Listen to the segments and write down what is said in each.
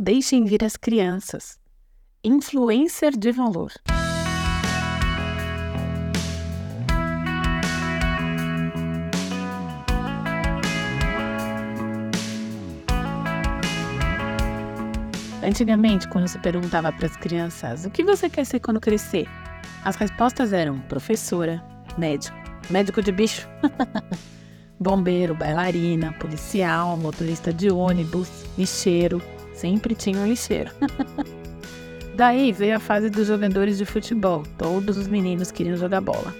Deixem vir as crianças. Influencer de valor. Antigamente, quando se perguntava para as crianças o que você quer ser quando crescer, as respostas eram professora, médico, médico de bicho, bombeiro, bailarina, policial, motorista de ônibus, lixeiro. Sempre tinha um lixeiro. Daí veio a fase dos jogadores de futebol. Todos os meninos queriam jogar bola.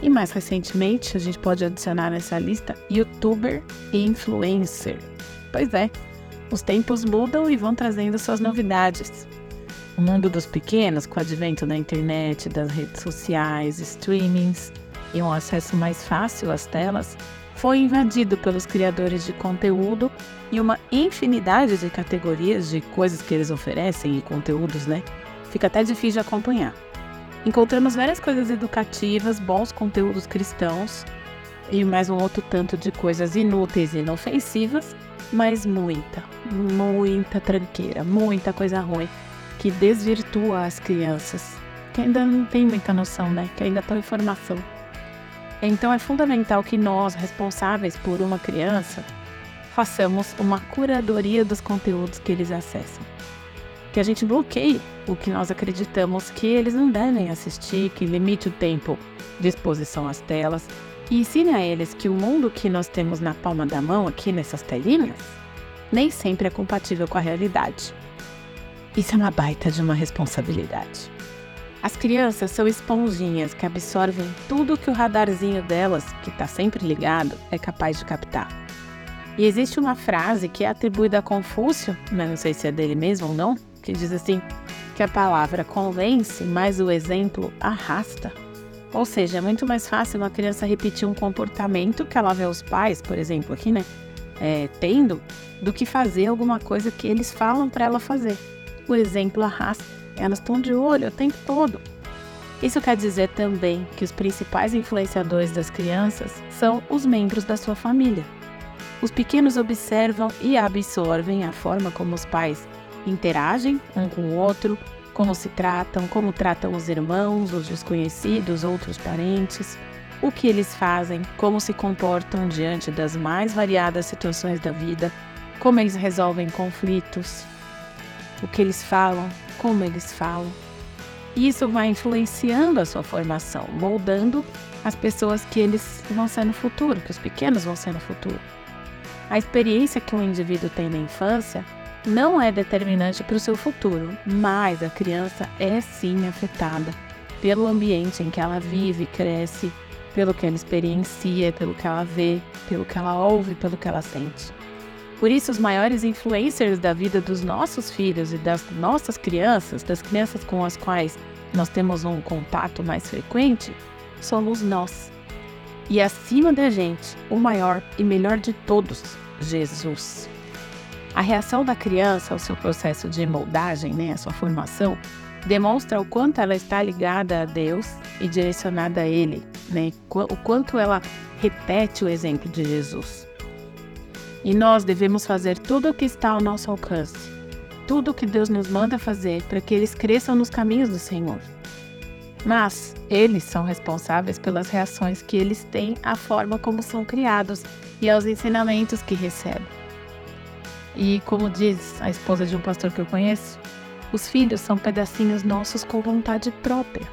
E mais recentemente, a gente pode adicionar nessa lista youtuber e influencer. Pois é, os tempos mudam e vão trazendo suas novidades. O mundo dos pequenos, com o advento da internet, das redes sociais, streamings e um acesso mais fácil às telas, foi invadido pelos criadores de conteúdo e uma infinidade de categorias de coisas que eles oferecem e conteúdos, né? Fica até difícil de acompanhar. Encontramos várias coisas educativas, bons conteúdos cristãos e mais um outro tanto de coisas inúteis e inofensivas mas muita, muita tranqueira, muita coisa ruim que desvirtua as crianças, que ainda não tem muita noção, né? Que ainda estão em formação. Então é fundamental que nós, responsáveis por uma criança, façamos uma curadoria dos conteúdos que eles acessam. Que a gente bloqueie o que nós acreditamos que eles não devem assistir, que limite o tempo de exposição às telas, e ensine a eles que o mundo que nós temos na palma da mão, aqui nessas telinhas, nem sempre é compatível com a realidade. Isso é uma baita de uma responsabilidade. As crianças são esponjinhas que absorvem tudo que o radarzinho delas, que está sempre ligado, é capaz de captar. E existe uma frase que é atribuída a Confúcio, mas não sei se é dele mesmo ou não, que diz assim: que a palavra convence, mas o exemplo arrasta. Ou seja, é muito mais fácil uma criança repetir um comportamento que ela vê os pais, por exemplo, aqui, né, é, tendo, do que fazer alguma coisa que eles falam para ela fazer. O exemplo arrasta. Elas estão de olho o tempo todo. Isso quer dizer também que os principais influenciadores das crianças são os membros da sua família. Os pequenos observam e absorvem a forma como os pais interagem um com o outro, como se tratam, como tratam os irmãos, os desconhecidos, outros parentes, o que eles fazem, como se comportam diante das mais variadas situações da vida, como eles resolvem conflitos, o que eles falam, como eles falam. Isso vai influenciando a sua formação, moldando as pessoas que eles vão ser no futuro, que os pequenos vão ser no futuro. A experiência que um indivíduo tem na infância não é determinante para o seu futuro, mas a criança é sim afetada pelo ambiente em que ela vive, cresce, pelo que ela experiencia, pelo que ela vê, pelo que ela ouve, pelo que ela sente. Por isso, os maiores influencers da vida dos nossos filhos e das nossas crianças, das crianças com as quais nós temos um contato mais frequente, somos nós. E acima da gente, o maior e melhor de todos, Jesus. A reação da criança ao seu processo de moldagem, né, a sua formação, demonstra o quanto ela está ligada a Deus e direcionada a Ele, né? o quanto ela repete o exemplo de Jesus. E nós devemos fazer tudo o que está ao nosso alcance, tudo o que Deus nos manda fazer para que eles cresçam nos caminhos do Senhor. Mas eles são responsáveis pelas reações que eles têm à forma como são criados e aos ensinamentos que recebem. E como diz a esposa de um pastor que eu conheço, os filhos são pedacinhos nossos com vontade própria.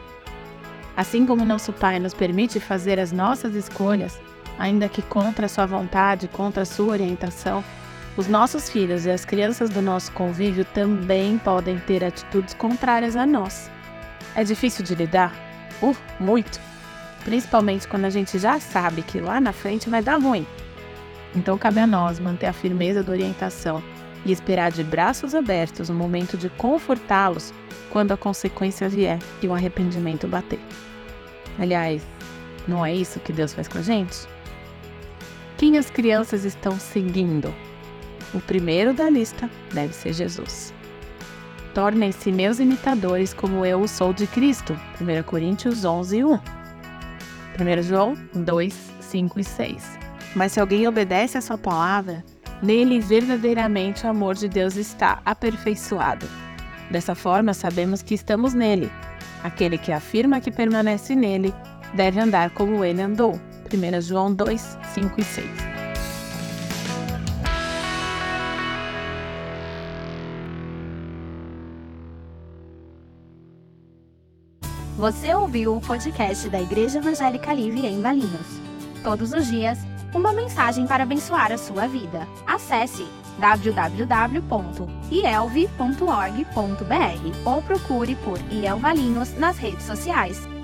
Assim como nosso Pai nos permite fazer as nossas escolhas, ainda que contra a sua vontade, contra a sua orientação, os nossos filhos e as crianças do nosso convívio também podem ter atitudes contrárias a nós. É difícil de lidar? Uh, muito! Principalmente quando a gente já sabe que lá na frente vai dar ruim então cabe a nós manter a firmeza da orientação e esperar de braços abertos o momento de confortá-los quando a consequência vier e o arrependimento bater. Aliás, não é isso que Deus faz com a gente? Quem as crianças estão seguindo? O primeiro da lista deve ser Jesus. Tornem-se meus imitadores como eu o sou de Cristo. 1 Coríntios 11, 1. 1 João 2, 5 e 6. Mas se alguém obedece a sua palavra, Nele verdadeiramente o amor de Deus está aperfeiçoado. Dessa forma, sabemos que estamos nele. Aquele que afirma que permanece nele deve andar como ele andou. 1 João 2, 5 e 6. Você ouviu o podcast da Igreja Evangélica Livre em Valinhos. Todos os dias, uma mensagem para abençoar a sua vida. Acesse www.ielve.org.br ou procure por IEL Valinhos nas redes sociais.